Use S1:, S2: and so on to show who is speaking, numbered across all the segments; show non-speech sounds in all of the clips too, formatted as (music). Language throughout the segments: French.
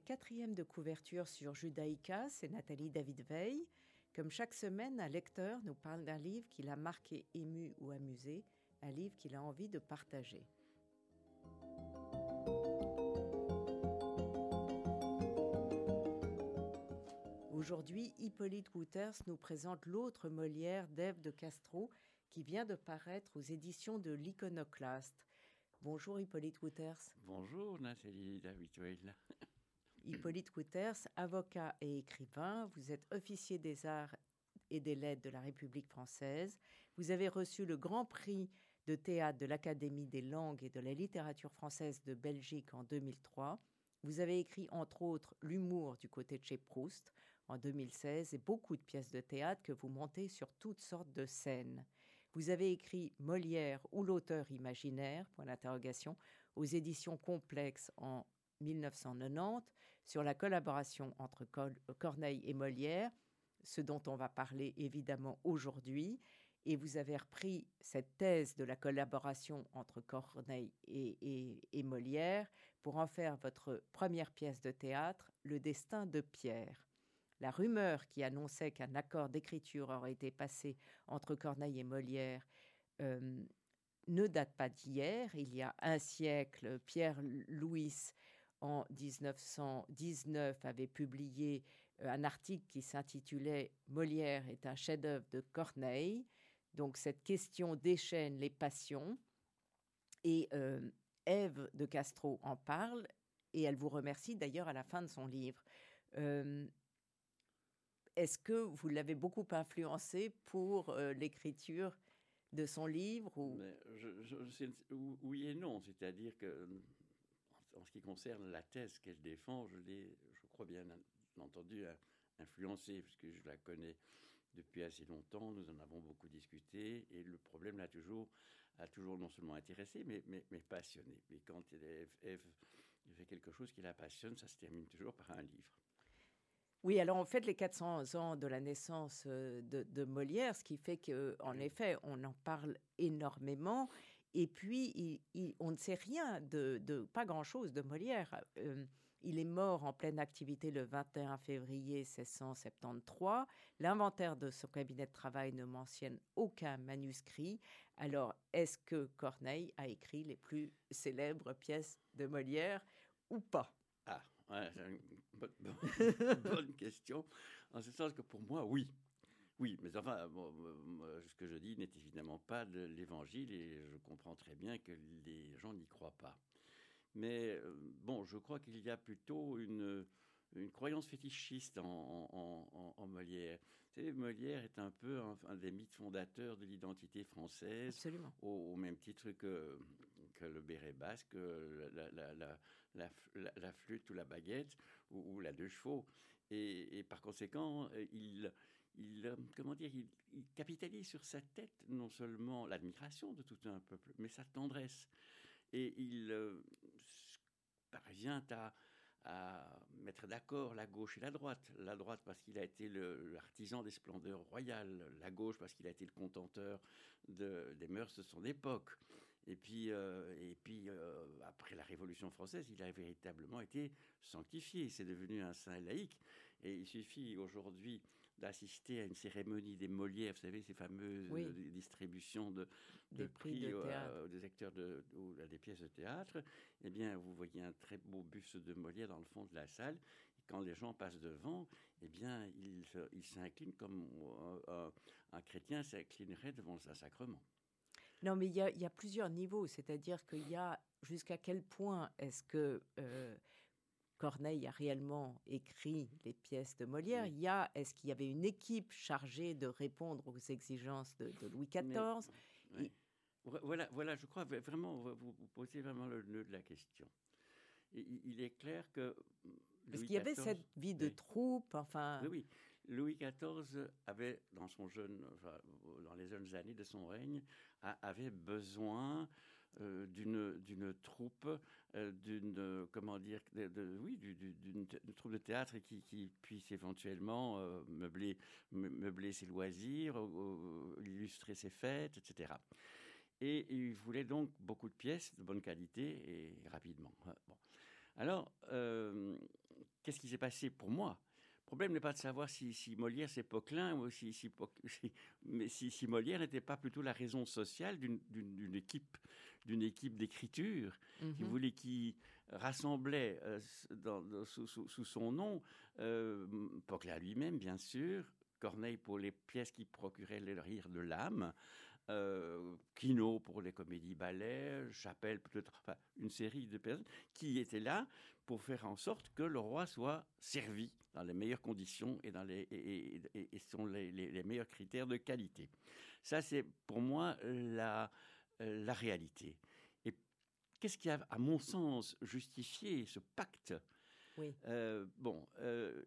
S1: quatrième de couverture sur Judaïka, c'est Nathalie David Veil. Comme chaque semaine, un lecteur nous parle d'un livre qui l'a marqué, ému ou amusé, un livre qu'il a envie de partager. Aujourd'hui, Hippolyte Wouters nous présente l'autre Molière d'Ève de Castro qui vient de paraître aux éditions de l'Iconoclaste. Bonjour Hippolyte Wouters.
S2: Bonjour Nathalie David
S1: Hippolyte Wouters, avocat et écrivain, vous êtes officier des arts et des lettres de la République française. Vous avez reçu le Grand Prix de théâtre de l'Académie des langues et de la littérature française de Belgique en 2003. Vous avez écrit entre autres L'humour du côté de chez Proust en 2016 et beaucoup de pièces de théâtre que vous montez sur toutes sortes de scènes. Vous avez écrit Molière ou l'auteur imaginaire, point aux éditions complexes en 1990 sur la collaboration entre Corneille et Molière, ce dont on va parler évidemment aujourd'hui et vous avez repris cette thèse de la collaboration entre Corneille et, Molière pour en faire votre première pièce de théâtre, Le destin de Pierre. La rumeur qui annonçait qu'un accord d'écriture aurait été passé entre Corneille et Molière euh, ne date pas d'hier. Il y a un siècle, Pierre Louis, en 1919, avait publié euh, un article qui s'intitulait Molière est un chef-d'œuvre de Corneille. Donc cette question déchaîne les passions. Et euh, de Castro en parle et elle vous remercie d'ailleurs à la fin de son livre. Euh, est-ce que vous l'avez beaucoup influencé pour euh, l'écriture de son livre ou...
S2: Oui et non, c'est-à-dire que en ce qui concerne la thèse qu'elle défend, je l'ai, je crois bien entendu, influencée, puisque je la connais depuis assez longtemps. Nous en avons beaucoup discuté et le problème l'a toujours, a toujours non seulement intéressé, mais, mais, mais passionné. Et quand Eve, fait quelque chose qui la passionne, ça se termine toujours par un livre.
S1: Oui, alors en fait, les 400 ans de la naissance euh, de, Molière, ce qui fait qu'en effet, on en parle énormément. Et puis, on ne sait rien de, pas grand-chose de Molière. Euh, il est mort en pleine activité le 21 février 1673. L'inventaire de son cabinet de travail ne mentionne aucun manuscrit. Alors, est-ce que Corneille a écrit les plus célèbres pièces de Molière ou pas?
S2: Ah, c'est une (laughs) bonne, question. En ce sens que pour moi, oui. Oui, mais enfin, ce que je dis n'est évidemment pas de l'évangile et je comprends très bien que les gens n'y croient pas. Mais euh, bon, je crois qu'il y a plutôt une, une croyance fétichiste en, en, Molière. Vous savez, Molière est un peu un, des mythes fondateurs de l'identité française,
S1: Absolument.
S2: Au, même titre que, que le béret basque, la, la, la, la, flûte ou la baguette ou, la deux chevaux. Et, et, par conséquent, il, il, comment dire, il, capitalise sur sa tête non seulement l'admiration de tout un peuple, mais sa tendresse et il euh, parvient à, mettre d'accord la gauche et la droite. La droite parce qu'il a été l'artisan des splendeurs royales, la gauche parce qu'il a été le contenteur de, des mœurs de son époque. Et puis, euh, et puis euh, après la Révolution française, il a véritablement été sanctifié. C'est devenu un saint laïque. Et il suffit aujourd'hui d'assister à une cérémonie des Molières, vous savez, ces fameuses distributions de, de prix, euh, des acteurs de, ou des pièces de théâtre. Eh bien, vous voyez un très beau buste de Molière dans le fond de la salle. Et quand les gens passent devant, eh bien, ils s'inclinent comme un chrétien s'inclinerait devant un sacrement.
S1: Non, mais il y, a, plusieurs niveaux. C'est-à-dire qu'il y a jusqu'à quel point est-ce que euh, Corneille a réellement écrit les pièces de Molière Il y a, est-ce qu'il y avait une équipe chargée de répondre aux exigences de, Louis XIV
S2: Voilà, voilà, je crois vraiment, vous, posez vraiment le nœud de la question. il est clair que
S1: parce qu'il y avait cette vie de troupe, enfin.
S2: Oui, oui. Louis XIV avait, dans son jeune, dans les jeunes années de son règne, avait besoin euh, d'une troupe, euh, d'une comment dire, de, oui, d'une troupe de théâtre qui, qui puisse éventuellement euh, meubler meubler ses loisirs, illustrer ses fêtes, etc. Et il voulait donc beaucoup de pièces de bonne qualité et rapidement. Bon. Alors, euh, qu'est-ce qui s'est passé pour moi? Le problème n'est pas de savoir si, Molière c'est Poquelin ou si, (laughs) si, mais si, si Molière n'était pas plutôt la raison sociale d'une équipe d'une équipe d'écriture qui voulait qui rassemblait euh, sous, sous, son nom euh, Poquelin lui-même bien sûr Corneille pour les pièces qui procuraient le rire de l'âme euh, Kino pour les comédies ballets, Chapelle peut-être, enfin, une série de personnes qui étaient là pour faire en sorte que le roi soit servi dans les meilleures conditions et, dans les, et, sont les, les, meilleurs critères de qualité. Ça, c'est pour moi la, la réalité. Et qu'est-ce qui a, à mon sens, justifié ce pacte?
S1: Oui.
S2: Euh, bon, euh,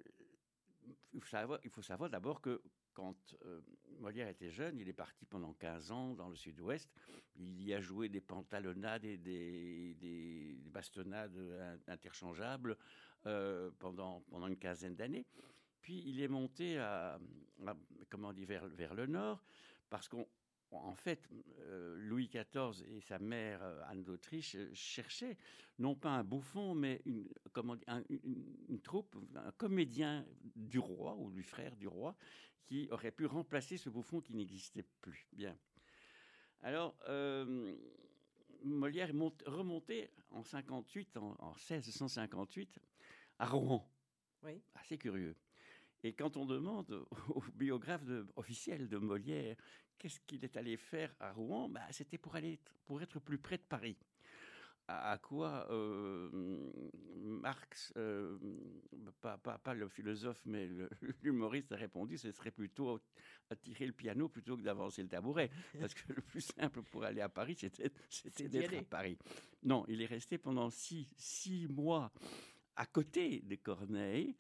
S2: il faut savoir, d'abord que quand euh, Molière était jeune, il est parti pendant 15 ans dans le sud-ouest. Il y a joué des pantalonnades et des, des bastonnades interchangeables euh, pendant, pendant une quinzaine d'années. Puis il est monté à, comment dire, vers, vers, le nord parce qu'on en fait, euh, Louis XIV et sa mère euh, Anne d'Autriche euh, cherchaient non pas un bouffon, mais une, comment une, troupe, un comédien du roi ou du frère du roi qui aurait pu remplacer ce bouffon qui n'existait plus. Bien. Alors, Molière est remonté en 58, en, en 1658, à Rouen.
S1: Oui.
S2: Assez curieux. Et quand on demande au biographe officiel de Molière qu'est-ce qu'il est allé faire à Rouen bah, C'était pour, aller, pour être plus près de Paris. À, quoi euh, Marx, euh, pas, pas, le philosophe, mais (laughs) l'humoriste a répondu ce serait plutôt à tirer le piano plutôt que d'avancer le tabouret. Parce que le plus simple pour aller à Paris, c'était d'être à Paris. Non, il est resté pendant six, six mois à côté de Corneille.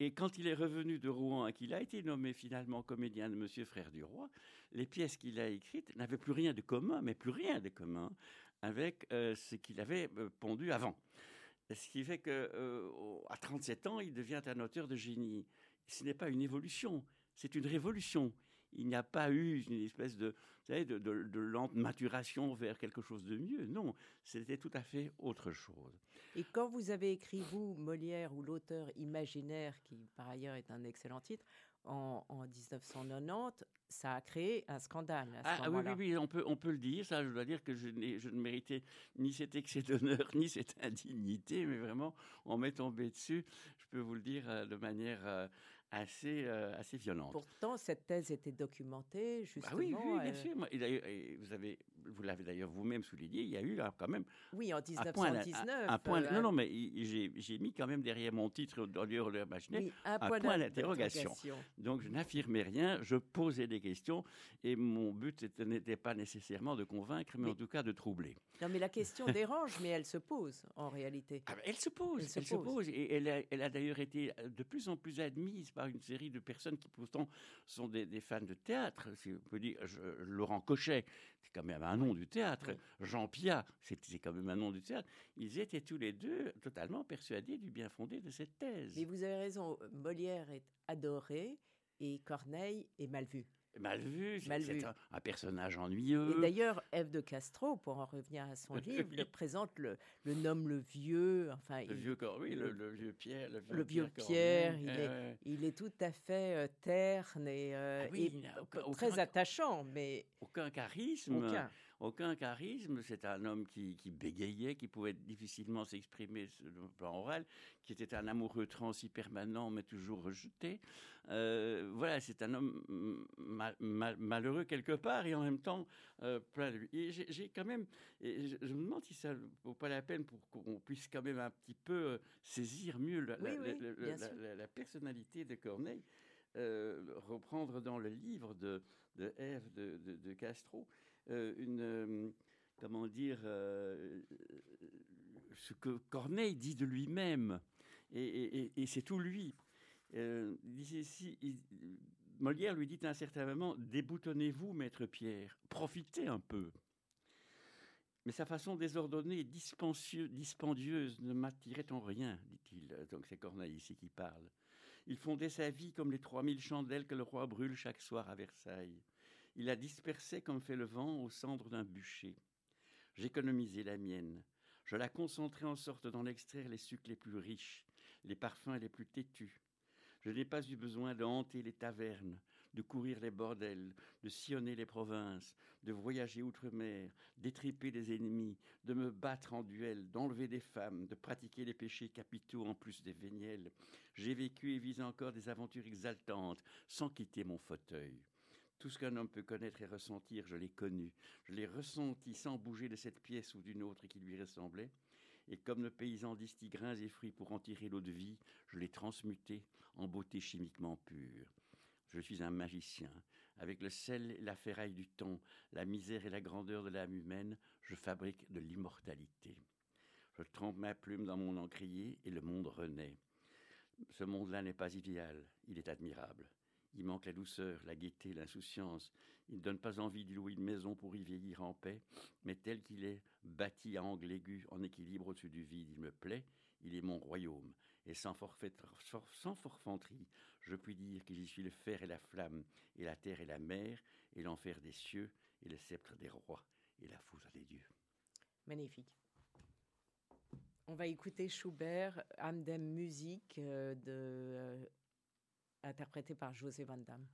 S2: Et quand il est revenu de Rouen et qu'il a été nommé finalement comédien de Monsieur Frère du Roi, les pièces qu'il a écrites n'avaient plus rien de commun, mais plus rien de commun avec euh, ce qu'il avait euh, pondu avant. Ce qui fait qu'à euh, 37 ans, il devient un auteur de génie. Ce n'est pas une évolution, c'est une révolution. Il n'y a pas eu une espèce de, de, de, lente maturation vers quelque chose de mieux. Non, c'était tout à fait autre chose.
S1: Et quand vous avez écrit, vous, Molière ou l'auteur imaginaire, qui par ailleurs est un excellent titre, en, 1990, ça a créé un scandale. À ce
S2: ah, oui, oui, oui, on peut, on peut le dire. Ça, je dois dire que je, je ne méritais ni cet excès d'honneur, ni cette indignité, mais vraiment, on m'est tombé dessus, je peux vous le dire euh, de manière euh, assez, euh, assez violente.
S1: Pourtant, cette thèse était documentée, justement.
S2: Ah oui, oui, bien sûr. Et vous avez vous l'avez d'ailleurs vous-même souligné, il y a eu quand même.
S1: Oui, en 1919.
S2: Un, point, non, non, mais j'ai mis quand même derrière mon titre dans l'heure de oui, un, point, d'interrogation. Donc je n'affirmais rien, je posais des questions et mon but n'était pas nécessairement de convaincre, mais, en tout cas de troubler.
S1: Non, mais la question (laughs) dérange, mais elle se pose en réalité.
S2: Ah, elle se pose, elle, se, pose. Et elle a, elle a d'ailleurs été de plus en plus admise par une série de personnes qui pourtant sont des, fans de théâtre. Si on peut dire, Laurent Cochet, c'est quand même un nom du théâtre. Jean Piat, c'est quand même un nom du théâtre. Ils étaient tous les deux totalement persuadés du bien fondé de cette thèse.
S1: Mais vous avez raison, Molière est adoré et Corneille est mal vu
S2: mal vu, c'est un, personnage ennuyeux.
S1: Et d'ailleurs, Ève de Castro, pour en revenir à son livre, (laughs) présente le, le nomme le vieux, enfin,
S2: le vieux oui, le, vieux Pierre,
S1: le vieux, Pierre, il, est, il, est, tout à fait euh, terne et, euh, ah très attachant, mais
S2: aucun charisme. Aucun aucun charisme. C'est un homme qui, bégayait, qui pouvait difficilement s'exprimer sur le plan oral, qui était un amoureux transi permanent, mais toujours rejeté. Euh, voilà, c'est un homme malheureux quelque part et en même temps euh, plein de lui. j'ai quand même, je, me demande si ça vaut pas la peine pour qu'on puisse quand même un petit peu euh, saisir mieux la, personnalité de Corneille. reprendre dans le livre de, de Ève de Castro, une, euh, comment dire, euh, ce que Corneille dit de lui-même, et, c'est tout lui. Molière lui dit à un certain moment Déboutonnez-vous, maître Pierre, profitez un peu. Mais sa façon désordonnée et dispendieuse ne m'attirait en rien, dit-il. Donc c'est Corneille ici qui parle. Il fondait sa vie comme les trois mille chandelles que le roi brûle chaque soir à Versailles. Il la dispersait comme fait le vent aux cendres d'un bûcher. J'économisais la mienne. Je la concentrais en sorte d'en extraire les sucs les plus riches. les parfums les plus têtus. Je n'ai pas eu besoin de hanter les tavernes, de courir les bordels, de sillonner les provinces, de voyager outre-mer, d'étriper des ennemis, de me battre en duel, d'enlever des femmes, de pratiquer les péchés capitaux en plus des véniels. J'ai vécu et vis encore des aventures exaltantes, sans quitter mon fauteuil. Tout ce qu'un homme peut connaître et ressentir, je l'ai connu. Je l'ai ressenti sans bouger de cette pièce ou d'une autre qui lui ressemblait. Et comme le paysan distille grains et fruits pour en tirer l'eau de vie, je l'ai transmuté en beauté chimiquement pure. Je suis un magicien. Avec le sel et la ferraille du temps, la misère et la grandeur de l'âme humaine, je fabrique de l'immortalité. Je trempe ma plume dans mon encrier et le monde renaît. Ce monde-là n'est pas idéal, il est admirable. Il manque la douceur, la gaieté, l'insouciance. Il ne donne pas envie d'y louer une maison pour y vieillir en paix, mais tel qu'il est, bâti à angle aigu, en équilibre au-dessus du vide, il me plaît, il est mon royaume. Et sans, sans forfanterie, je puis dire que j'y suis le fer et la flamme, et la terre et la mer, et l'enfer des cieux, et le sceptre des rois, et la foudre des dieux.
S1: Magnifique. On va écouter Schubert, Amdem Musique, euh, de, euh, interprété par José Van Damme.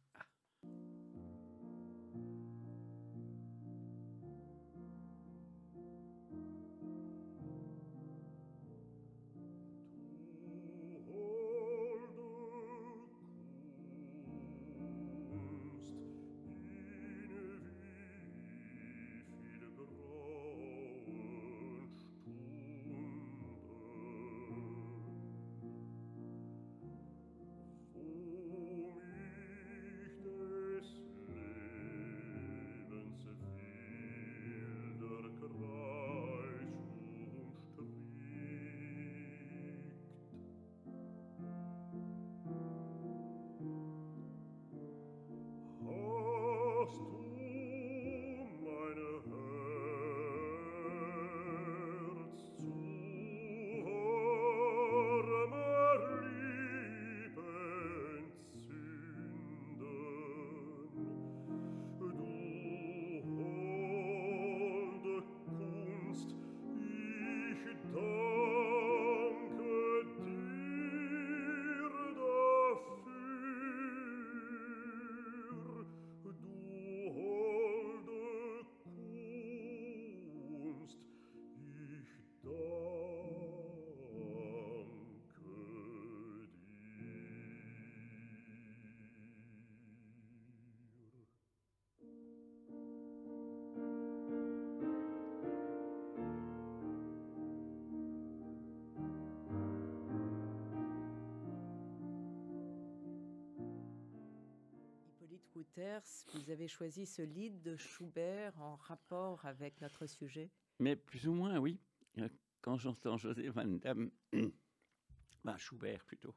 S1: Vous avez choisi ce lead de Schubert en rapport avec notre sujet?
S2: Mais plus ou moins, oui. Euh, quand j'entends José Van Damme, (clears throat) ben Schubert plutôt,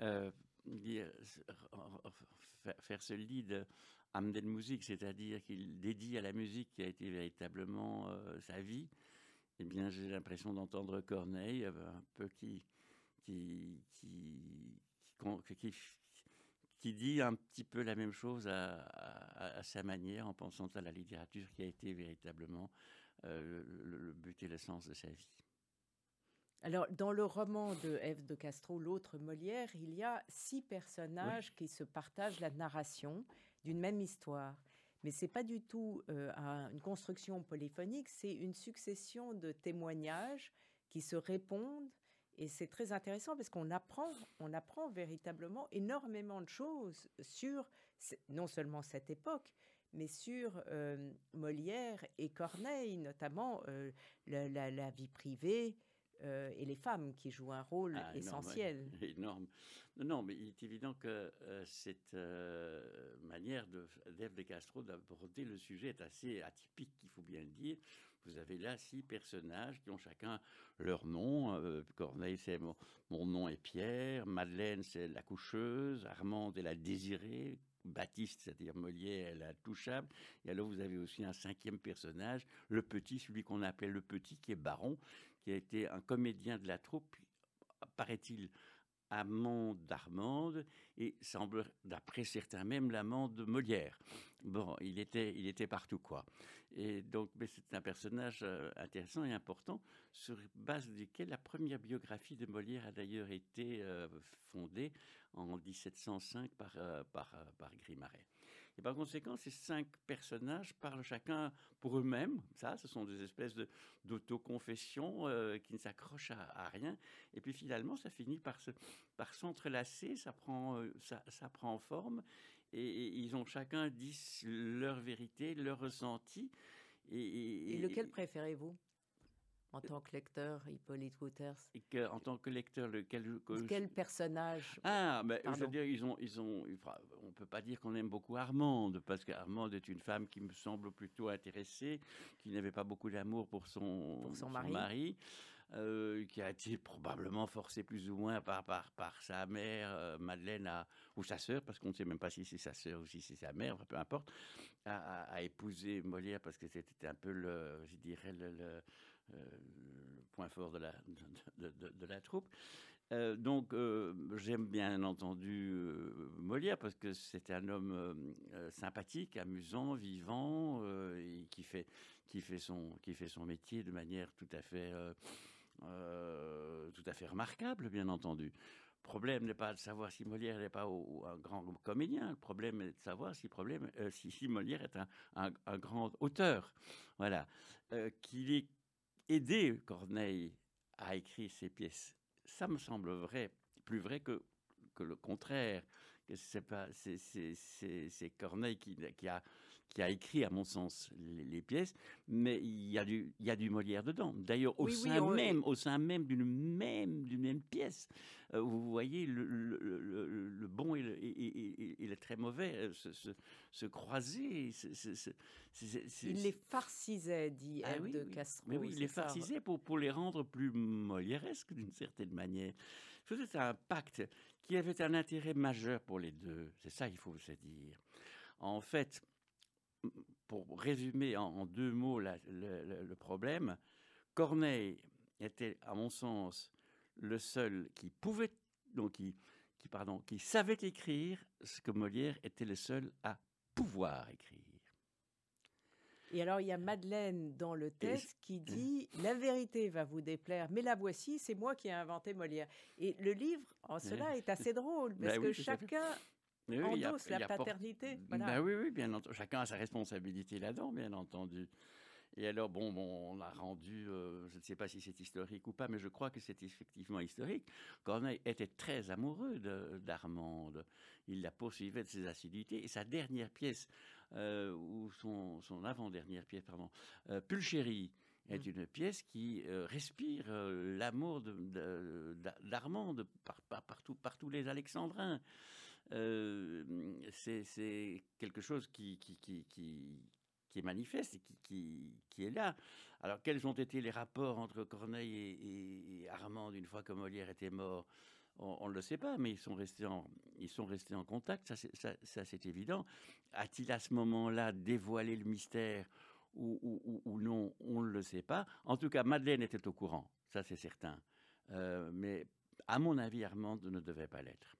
S2: euh, faire ce lead Amden Musique, c'est-à-dire qu'il dédie à la musique qui a été véritablement euh, sa vie, eh bien, j'ai l'impression d'entendre Corneille, un peu qui, qui, qui, qui dit un petit peu la même chose à, sa manière, en pensant à la littérature qui a été véritablement euh, le, but et l'essence de sa vie.
S1: Alors, dans le roman de Ève de Castro, L'autre Molière, il y a six personnages qui se partagent la narration d'une même histoire. Mais ce n'est pas du tout euh, une construction polyphonique, c'est une succession de témoignages qui se répondent et c'est très intéressant parce qu'on apprend, on apprend véritablement énormément de choses sur non seulement cette époque, mais sur euh, Molière et Corneille, notamment euh, la, vie privée euh, et les femmes qui jouent un rôle ah, essentiel. (laughs)
S2: Énorme. Non, mais il est évident que cette manière d'Ève de Castro d'aborder le sujet est assez atypique, il faut bien le dire. Vous avez là six personnages qui ont chacun leur nom. Euh, Corneille, c'est mon, nom est Pierre. Madeleine, c'est la coucheuse. Armande est la désirée. Baptiste, c'est-à-dire Molière, la touchable. Et alors, vous avez aussi un cinquième personnage, le petit, celui qu'on appelle le petit, qui est Baron, qui a été un comédien de la troupe, paraît-il, amant d'Armande et semble, d'après certains même, l'amant de Molière. Bon, il était, il était partout, quoi. Et donc, c'est un personnage euh, intéressant et important, sur base duquel la première biographie de Molière a d'ailleurs été euh, fondée en 1705 par, euh, par, par Grimaret. Et par conséquent, ces cinq personnages parlent chacun pour eux-mêmes. Ça, ce sont des espèces d'autoconfessions euh, qui ne s'accrochent à, rien. Et puis finalement, ça finit par, se, par s'entrelacer, ça prend, euh, ça, ça, prend forme. Et, ils ont chacun dit leur vérité, leur ressenti.
S1: Et lequel préférez-vous? En tant que lecteur, Hippolyte Wouters
S2: Et que, En tant que lecteur, lequel
S1: Quel personnage
S2: Ah, ben, je veux dire, ils ont, ils ont, on peut pas dire qu'on aime beaucoup Armande, parce qu'Armande est une femme qui me semble plutôt intéressée, qui n'avait pas beaucoup d'amour pour son,
S1: pour son, mari.
S2: Euh, qui a été probablement forcée plus ou moins par, par, par sa mère, euh, Madeleine, à, ou sa sœur, parce qu'on ne sait même pas si c'est sa sœur ou si c'est sa mère, peu importe, à, à, épouser Molière parce que c'était un peu le, je dirais, le le euh, point fort de la, de, la troupe. Euh, donc, euh, j'aime bien entendu Molière parce que c'est un homme sympathique, amusant, vivant, qui fait, qui, fait son, qui fait son métier de manière tout à fait, tout à fait remarquable, bien entendu. Le problème n'est pas de savoir si Molière n'est pas un grand comédien. Le problème est de savoir si, problème, si, Molière est un, un, grand auteur. Voilà. qu'il est aider Corneille à écrire ses pièces. Ça me semble vrai, plus vrai que, que le contraire. C'est, Corneille qui, qui, a, qui a écrit, à mon sens, les, pièces, mais il y a du, il y a du Molière dedans. D'ailleurs, au, sein même, au sein même d'une même, d'une même pièce, euh, vous voyez le, le, bon et le, très mauvais euh, se, se, croiser.
S1: il les farcisait, dit ah, de Castro.
S2: Mais oui, il les farcisait pour, pour les rendre plus molièresques d'une certaine manière. C'était un pacte qui avait un intérêt majeur pour les deux. C'est ça, il faut se dire. En fait, pour résumer en, deux mots le, problème, Corneille était, à mon sens, le seul qui pouvait, donc qui, qui, pardon, qui savait écrire ce que Molière était le seul à pouvoir écrire.
S1: Et alors, il y a Madeleine dans le texte qui (laughs) dit La vérité va vous déplaire, mais la voici, c'est moi qui ai inventé Molière. Et le livre, en cela, est assez drôle, (laughs) parce ben que chacun endosse la paternité.
S2: Ben oui, oui, bien entendu. Chacun a sa responsabilité là-dedans, bien entendu. Et alors, bon, bon on a rendu, euh, je ne sais pas si c'est historique ou pas, mais je crois que c'est effectivement historique. Corneille était très amoureux d'Armande. Il la poursuivait de ses assiduités. Et sa dernière pièce, euh, ou son, son avant-dernière pièce, pardon, euh, Pulchérie, est mm. une pièce qui euh, respire l'amour d'Armande par, par, par, tous les Alexandrins. C'est quelque chose qui, est manifeste et qui, est là. Alors, quels ont été les rapports entre Corneille et, et Armand une fois que Molière était mort? On ne le sait pas, mais ils sont restés en, contact, ça, c'est évident. A-t-il à ce moment-là dévoilé le mystère ou, non? On ne le sait pas. En tout cas, Madeleine était au courant, ça c'est certain. Euh, mais à mon avis, Armand ne devait pas l'être.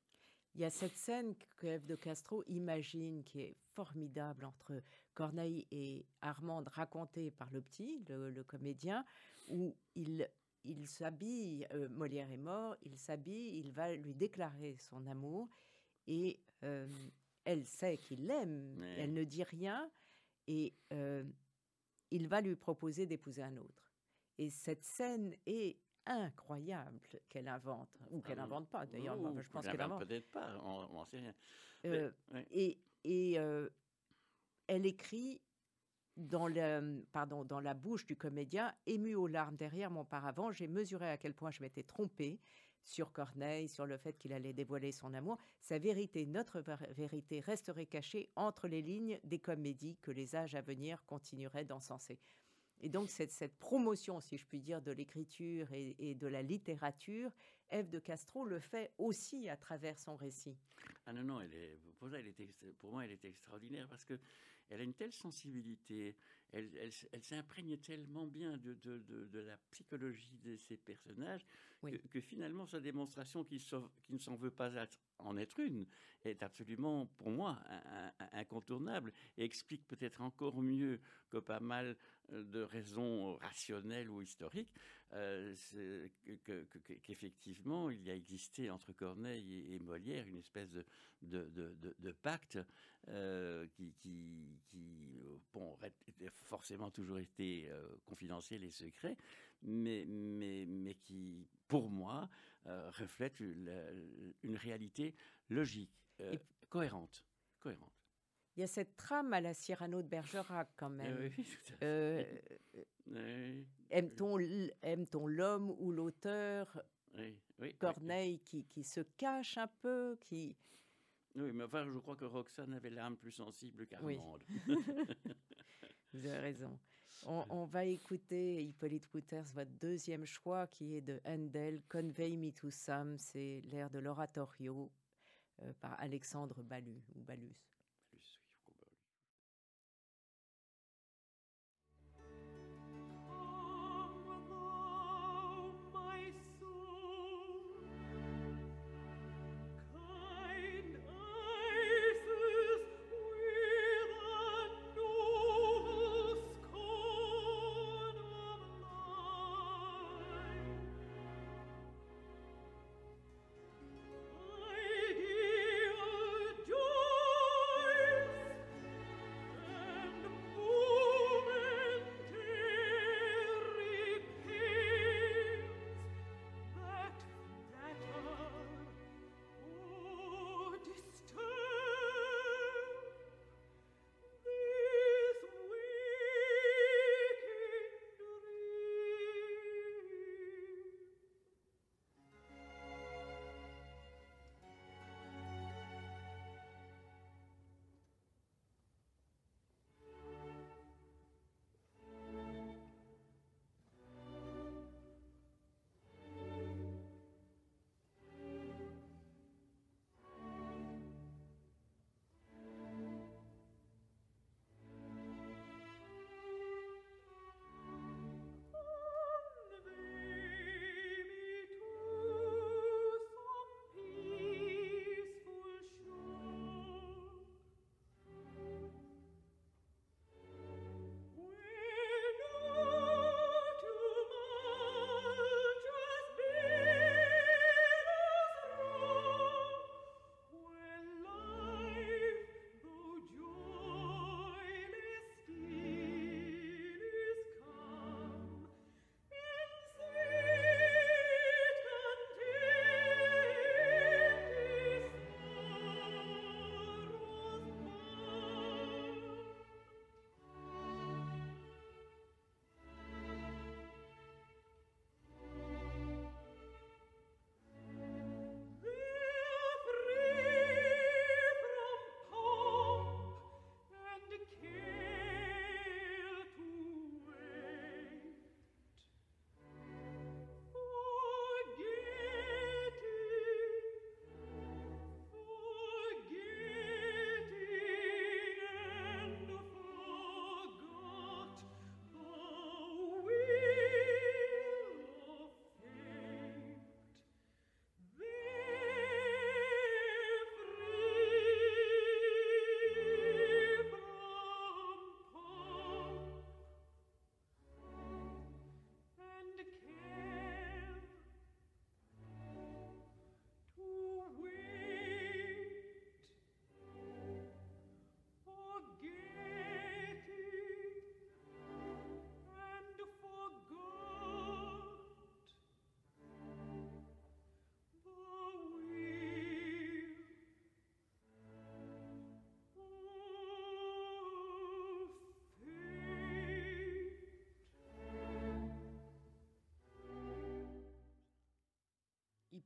S1: Il y a cette scène que Eve de Castro imagine qui est formidable entre Corneille et Armande racontée par le petit, le, comédien, où il, il s'habille, euh, Molière est mort, il s'habille, il va lui déclarer son amour et euh, elle sait qu'il l'aime, elle ne dit rien et euh, il va lui proposer d'épouser un autre. Et cette scène est incroyable qu'elle invente, ou qu'elle n'invente pas d'ailleurs.
S2: je pense qu'elle invente. Peut-être pas, on n'en sait rien.
S1: Euh, et, et euh, elle écrit dans, le, pardon, dans la bouche du comédien, ému aux larmes derrière mon paravent, j'ai mesuré à quel point je m'étais trompée sur Corneille, sur le fait qu'il allait dévoiler son amour. Sa vérité, notre vérité, resterait cachée entre les lignes des comédies que les âges à venir continueraient d'encenser. Et donc cette, cette, promotion, si je puis dire, de l'écriture et, de la littérature,
S3: Ève de Castro le fait aussi à travers son récit.
S2: Ah non, non, elle est, pour, ça, elle est, pour moi, elle est extraordinaire parce que elle a une telle sensibilité, elle, elle, elle s'imprègne tellement bien de, de, de, la psychologie de ces personnages que, que, finalement sa démonstration qui, qui ne s'en veut pas en être une est absolument, pour moi, incontournable et explique peut-être encore mieux que pas mal de raisons rationnelles ou historiques euh, qu'effectivement il y a existé entre Corneille et, Molière une espèce de, de, de, de pacte euh, qui, qui, qui, bon, forcément toujours été euh, confidentiel et secret, mais, mais, mais qui, pour moi, reflète une, une, réalité logique, et, cohérente, cohérente.
S3: Il y a cette trame à la Cyrano de Bergerac quand même.
S2: Oui, (laughs)
S3: Aime-t-on aime l'homme ou l'auteur? Corneille Qui, qui, se cache un peu, qui
S2: oui, mais enfin, je crois que Roxane avait l'âme plus sensible qu'Armande.
S3: Oui. (laughs) (laughs) Vous avez raison. On, on, va écouter Hippolyte Wouters, votre deuxième choix, qui est de Handel, Convey Me to Sam, c'est l'air de l'oratorio euh, par Alexandre ou Balus.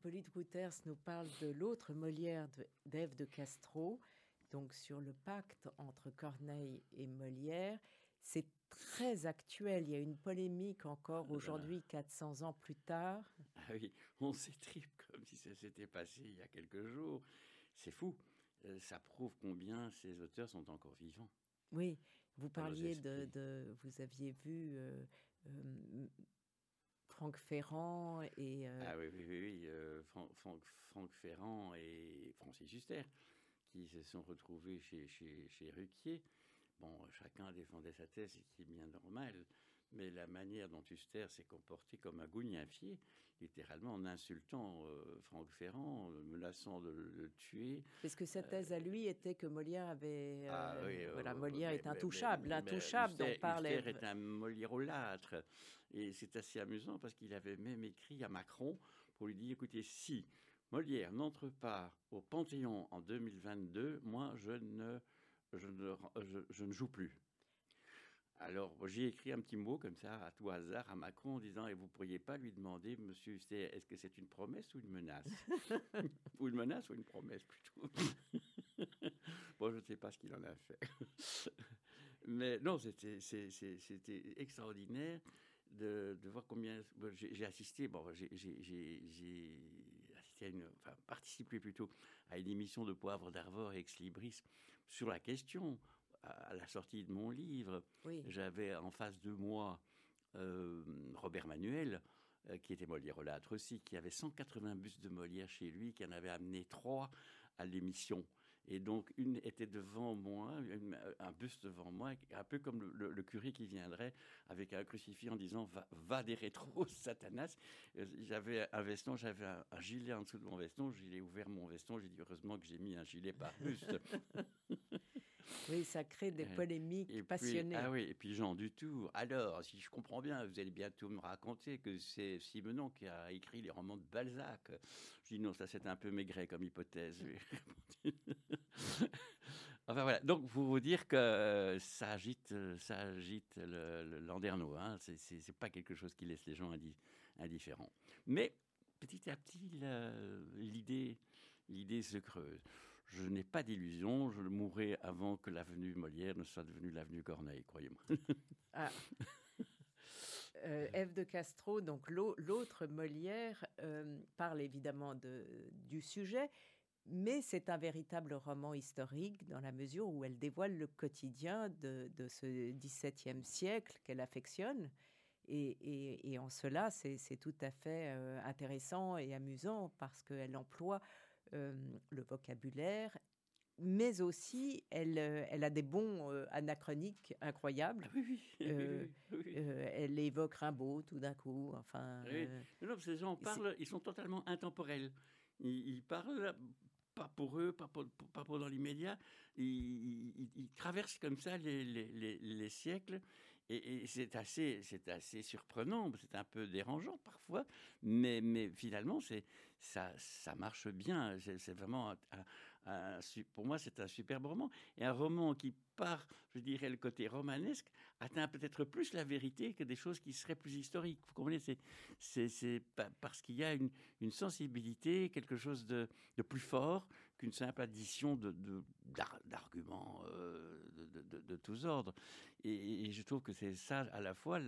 S3: Hippolyte Wouters nous parle de l'autre Molière d'Ève de, Castro, donc sur le pacte entre Corneille et Molière.
S1: c'est très actuel. Il y a une polémique encore
S2: Ah.
S1: aujourd'hui, 400 ans plus tard.
S2: Ah oui, on s'étripe comme si ça s'était passé il y a quelques jours. C'est fou. Euh, Ça prouve combien ces auteurs sont encore vivants.
S1: Oui, vous parliez de- Vous aviez vu euh, euh, Franck Ferrand et. euh,
S2: Ah oui, oui, oui, euh, Ferrand et Francis Huster, qui se sont retrouvés chez, chez, chez Ruquier. Bon, chacun défendait sa thèse, ce qui est bien normal, mais la manière dont Huster s'est comporté comme un gougnafier, littéralement en insultant euh, Franck Ferrand, euh, menaçant de le, tuer.
S1: Parce que sa thèse à lui était que Molière avait.
S2: Euh, Ah
S1: euh,
S2: oui, euh,
S1: voilà,
S2: euh,
S1: Molière
S2: mais-
S1: est intouchable, l'intouchable dont parlait.
S2: Huster est un Moliérolâtre. Et c'est assez amusant parce qu'il avait même écrit à Macron pour lui dire écoutez, si Molière n'entre pas au Panthéon en 2022, moi, je ne, je ne, je- je ne joue plus. Alors, j'ai écrit un petit mot comme ça, à tout hasard, à Macron, en disant Et vous pourriez pas lui demander, monsieur est-ce que c'est une promesse ou une menace? (laughs) Ou une menace ou une promesse plutôt (laughs) Bon, je ne sais pas ce qu'il en a fait. (laughs) Mais non, c'était extraordinaire de, de voir combien. bon, J'ai assisté, bon, j'ai- assisté à une. Enfin, participé plutôt à une émission de Poivre d'Arvor et Ex Libris sur la question, à, la sortie de mon livre.
S1: Oui,
S2: J'avais en face de moi euh, Robert Manuel, euh, qui était Molière-Olâtre aussi, qui avait 180 bustes de Molière chez lui, qui en avait amené trois à l'émission. Et donc, une était devant moi, une- un buste devant moi, un peu comme le, le- le curé qui viendrait avec un crucifix en disant Va, va des rétros, (laughs) Satanas. Euh, J'avais un veston, j'avais un, un gilet en dessous de mon veston. J'ai ouvert mon veston, j'ai dit heureusement que j'ai mis un gilet par buste. (laughs)
S1: oui, ça crée des polémiques
S2: Et puis-
S1: passionnées.
S2: ah oui, et puis Jean Dutour. Alors, si je comprends bien, vous allez bientôt me raconter que c'est Simenon qui a écrit les romans de Balzac. Je dis non, ça c'est un peu maigret comme hypothèse. (laughs) (laughs) enfin voilà, donc pour vous dire que euh, ça agite, euh, ça agite le, le landerneau. Hein. C'est- pas quelque chose qui laisse les gens indi- indifférents. Mais petit à petit, l'idée se creuse. Je n'ai pas d'illusion, je mourrai avant que l'avenue Molière ne soit devenue l'avenue Corneille, croyez-moi. (laughs)
S1: Ah. Euh, de Castro, donc l'au- l'autre Molière, euh, parle évidemment de, du sujet, mais c'est un véritable roman historique dans la mesure où elle dévoile le quotidien de, de ce XVIIe siècle qu'elle affectionne. Et, en cela, c'est tout à fait euh, intéressant et amusant parce qu'elle emploie le vocabulaire, mais aussi elle, euh, elle a des bons euh, anachroniques incroyables.
S2: Oui, oui, oui,
S1: Euh. Euh, elle évoque Rimbaud tout d'un coup. Enfin, euh,
S2: non, ces gens parlent, ils sont totalement intemporels. Ils, ils parlent pas pour eux, pas pour, pour- pas pour dans l'immédiat. Ils, ils- ils traversent comme ça les, les- les- les siècles. Et, et c'est assez, c'est assez surprenant, c'est un peu dérangeant parfois, mais, mais finalement, c'est, ça, marche bien. C'est, vraiment, pour moi, c'est un superbe roman. Et un roman qui, par, je dirais, le côté romanesque, atteint peut-être plus la vérité que des choses qui seraient plus historiques. Vous comprenez C'est, c'est, c'est pa- parce qu'il y a une, sensibilité, quelque chose de, plus fort qu'une simple addition d'arguments euh, de, tous ordres. Et, je trouve que c'est ça à la fois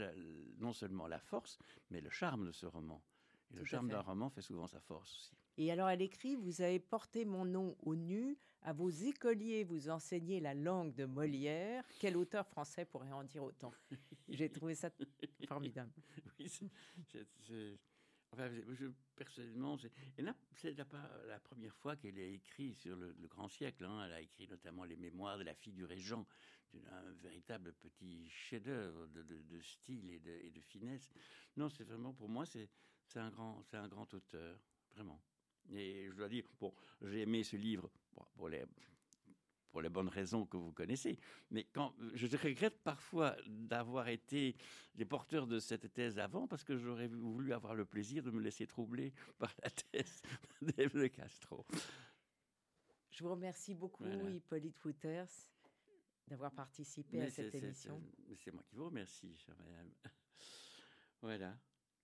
S2: non seulement la force, mais le charme de ce roman. Et le charme d'un roman fait souvent sa force aussi.
S1: Et alors, elle écrit Vous avez porté mon nom au nu, à vos écoliers, vous enseignez la langue de Molière. Quel auteur français pourrait en dire autant? (laughs) J'ai trouvé ça formidable. (laughs)
S2: oui, c'est, enfin, je, personnellement, c'est, et là, c'est pas la première fois qu'elle a écrit sur le, le grand siècle. hein. Elle a écrit notamment les mémoires de la fille du régent, un véritable petit chef-d'œuvre de, de- de style et de, et de finesse. Non, c'est vraiment pour moi, c'est, c'est un grand, c'est un grand auteur, vraiment. Et je dois dire, bon, j'ai aimé ce livre bon, pour les pour les bonnes raisons que vous connaissez. Mais quand, je regrette parfois d'avoir été les porteurs de cette thèse avant, parce que j'aurais voulu avoir le plaisir de me laisser troubler (laughs) par la thèse d'Ève de Castro.
S1: Je vous remercie beaucoup,
S2: Voilà.
S1: Hippolyte Wouters, d'avoir participé à
S2: Mais
S1: cette émission.
S2: c'est- moi qui vous remercie, chère madame. (laughs) Voilà.